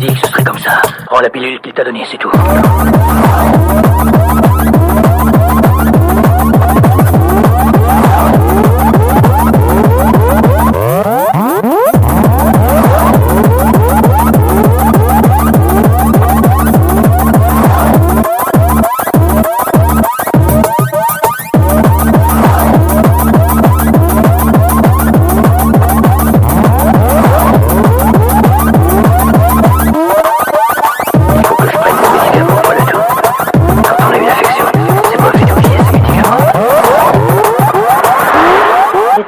dit que ce serait comme ça. Prends la pilule qu'il t'a donnée, c'est tout.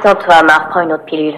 Attends-toi, Amar, prends une autre pilule.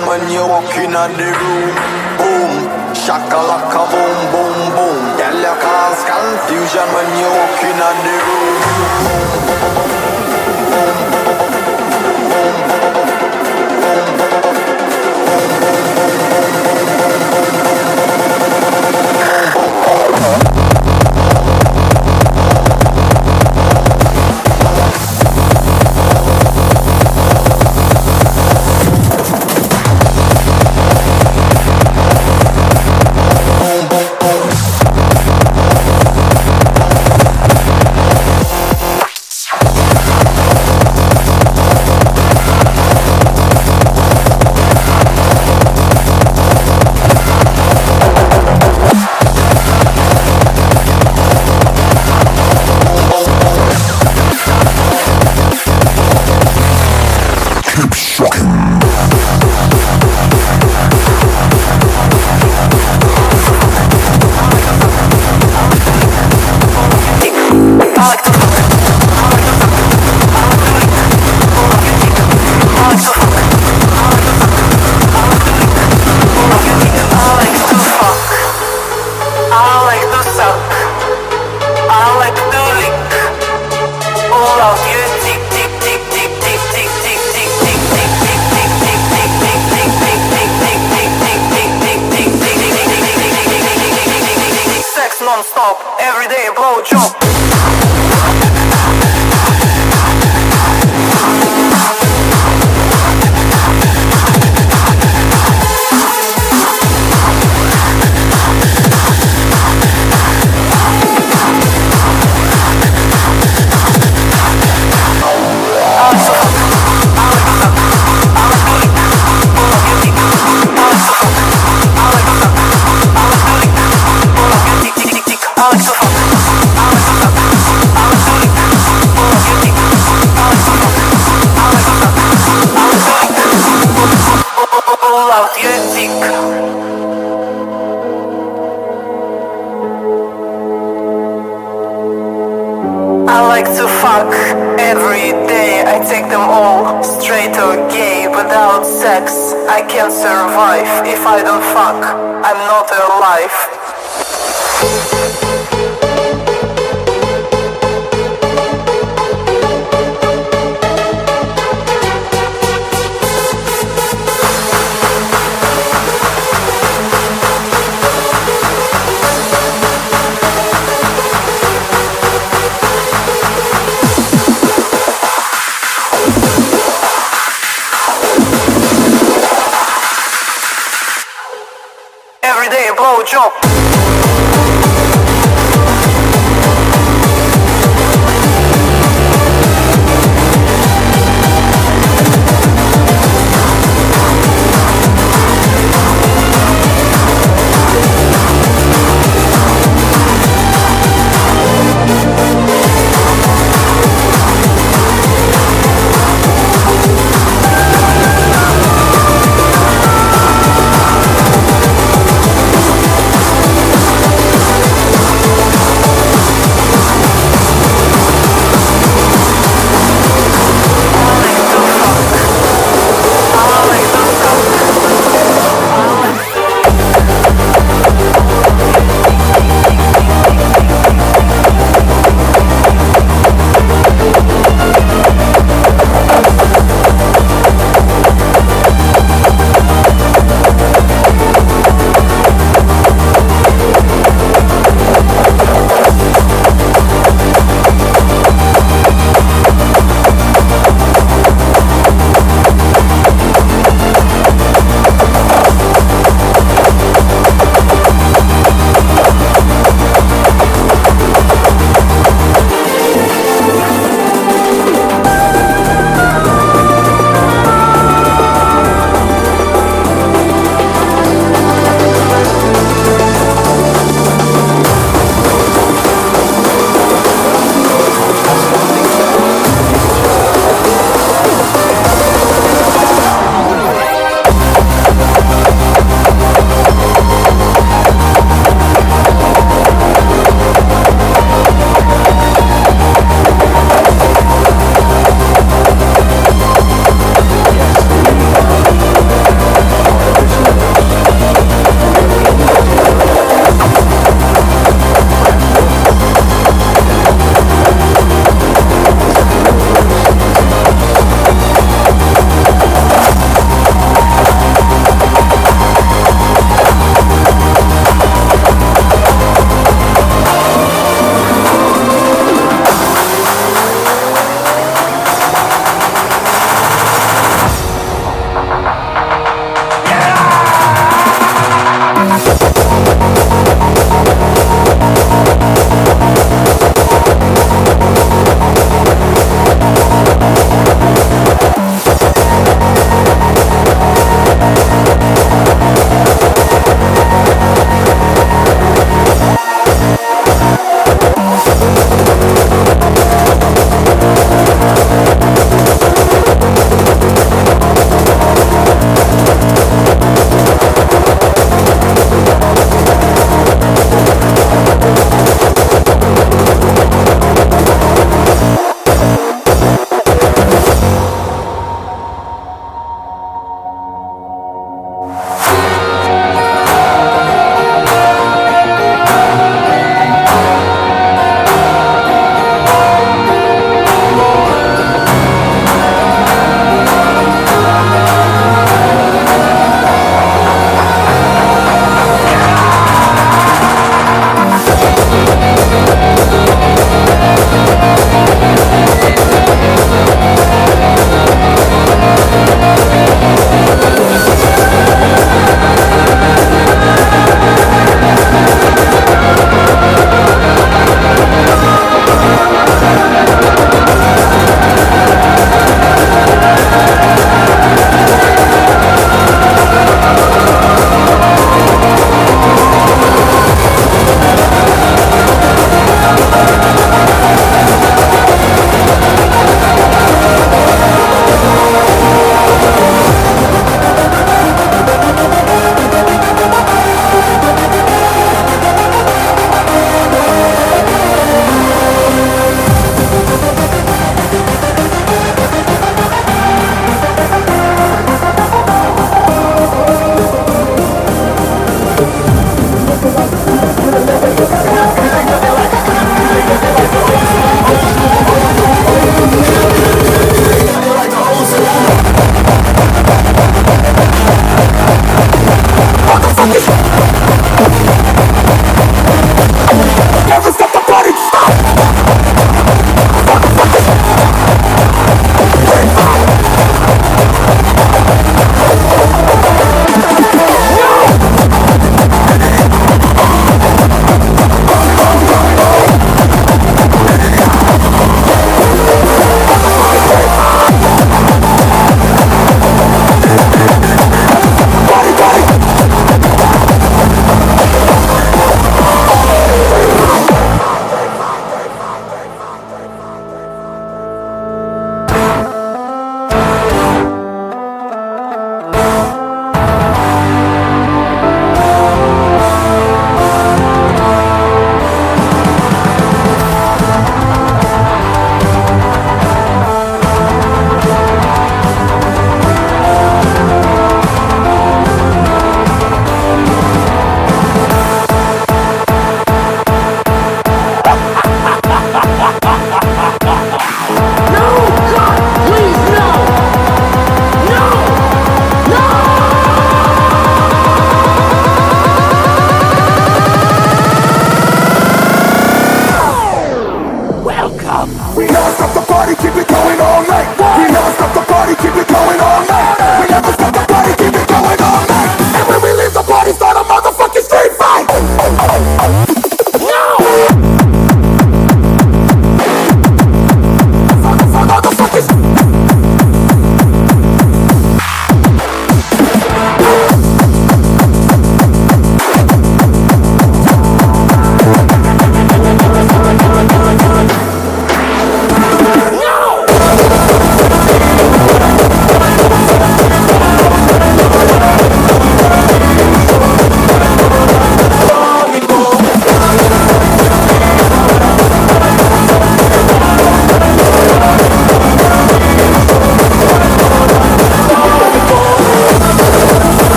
When you jump.